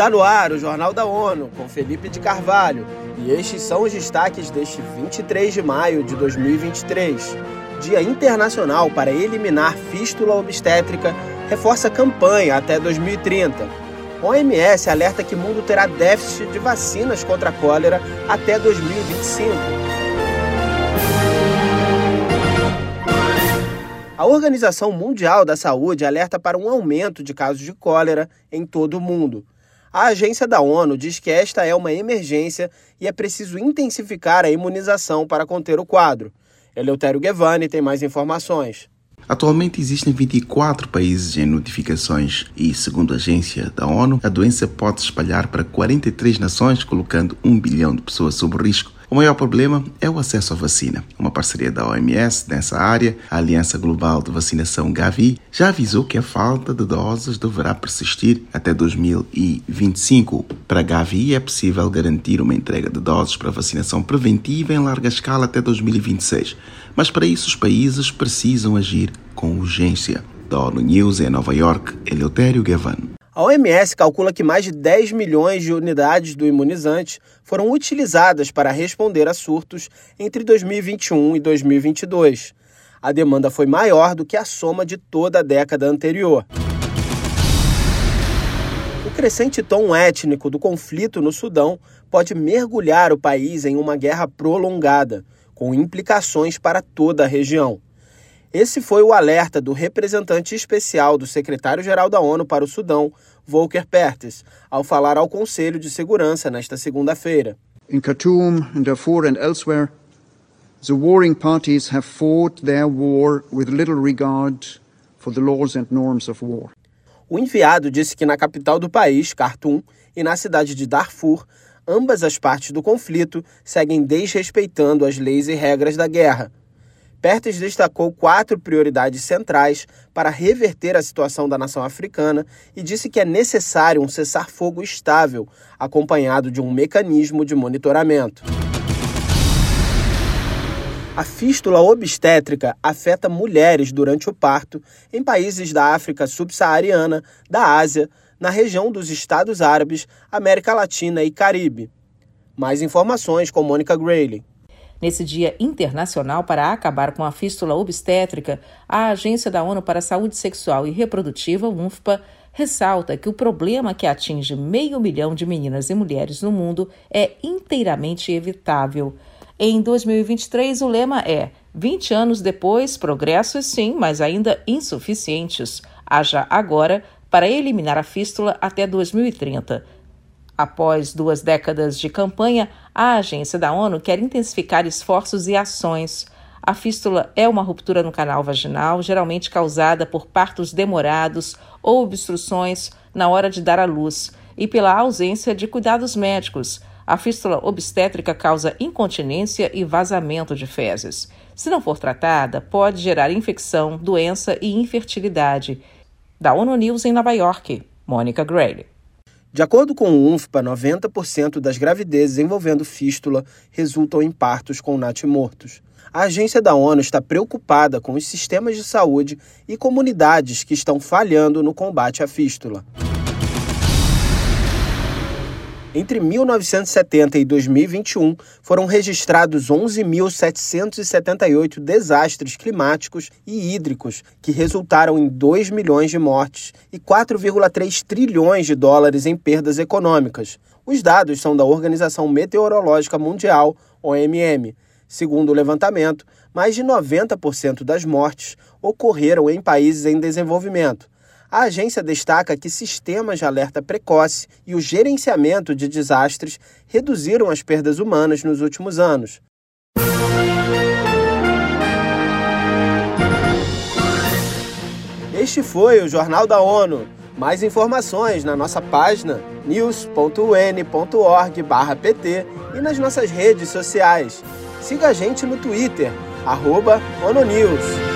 Está no ar o Jornal da ONU com Felipe de Carvalho e estes são os destaques deste 23 de maio de 2023. Dia Internacional para Eliminar Fístula Obstétrica reforça campanha até 2030. OMS alerta que o mundo terá déficit de vacinas contra a cólera até 2025. A Organização Mundial da Saúde alerta para um aumento de casos de cólera em todo o mundo. A agência da ONU diz que esta é uma emergência e é preciso intensificar a imunização para conter o quadro. Eleutério Guevani tem mais informações. Atualmente existem 24 países em notificações e, segundo a agência da ONU, a doença pode se espalhar para 43 nações, colocando um bilhão de pessoas sob risco. O maior problema é o acesso à vacina. Uma parceria da OMS nessa área, a Aliança Global de Vacinação Gavi, já avisou que a falta de doses deverá persistir até 2025. Para a Gavi, é possível garantir uma entrega de doses para vacinação preventiva em larga escala até 2026. Mas para isso, os países precisam agir com urgência. Da ONU News em Nova York, Eleutério Gavan. A OMS calcula que mais de 10 milhões de unidades do imunizante foram utilizadas para responder a surtos entre 2021 e 2022. A demanda foi maior do que a soma de toda a década anterior. O crescente tom étnico do conflito no Sudão pode mergulhar o país em uma guerra prolongada, com implicações para toda a região. Esse foi o alerta do representante especial do secretário-geral da ONU para o Sudão, Volker Perthes, ao falar ao Conselho de Segurança nesta segunda-feira. In Khartoum, in Darfur and elsewhere, the warring parties have fought their war with little regard for the laws and norms of war. O enviado disse que na capital do país, Khartoum, e na cidade de Darfur, ambas as partes do conflito seguem desrespeitando as leis e regras da guerra Pertes destacou quatro prioridades centrais para reverter a situação da nação africana e disse que é necessário um cessar-fogo estável, acompanhado de um mecanismo de monitoramento. A fístula obstétrica afeta mulheres durante o parto em países da África subsaariana, da Ásia, na região dos Estados Árabes, América Latina e Caribe. Mais informações com Mônica Grayley. Nesse Dia Internacional para acabar com a fístula obstétrica, a Agência da ONU para a Saúde Sexual e Reprodutiva, UNFPA, ressalta que o problema que atinge meio milhão de meninas e mulheres no mundo é inteiramente evitável. Em 2023, o lema é 20 anos depois, progressos sim, mas ainda insuficientes. Haja agora para eliminar a fístula até 2030. Após duas décadas de campanha, a agência da ONU quer intensificar esforços e ações. A fístula é uma ruptura no canal vaginal, geralmente causada por partos demorados ou obstruções na hora de dar à luz e pela ausência de cuidados médicos. A fístula obstétrica causa incontinência e vazamento de fezes. Se não for tratada, pode gerar infecção, doença e infertilidade. Da ONU News em Nova York, Mônica Gray. De acordo com o UNFPA, 90% das gravidezes envolvendo fístula resultam em partos com natimortos. A agência da ONU está preocupada com os sistemas de saúde e comunidades que estão falhando no combate à fístula. Entre 1970 e 2021, foram registrados 11.778 desastres climáticos e hídricos, que resultaram em 2 milhões de mortes e 4,3 trilhões de dólares em perdas econômicas. Os dados são da Organização Meteorológica Mundial, OMM. Segundo o levantamento, mais de 90% das mortes ocorreram em países em desenvolvimento a agência destaca que sistemas de alerta precoce e o gerenciamento de desastres reduziram as perdas humanas nos últimos anos. Este foi o Jornal da ONU. Mais informações na nossa página news.un.org/pt e nas nossas redes sociais. Siga a gente no Twitter, ONUNews.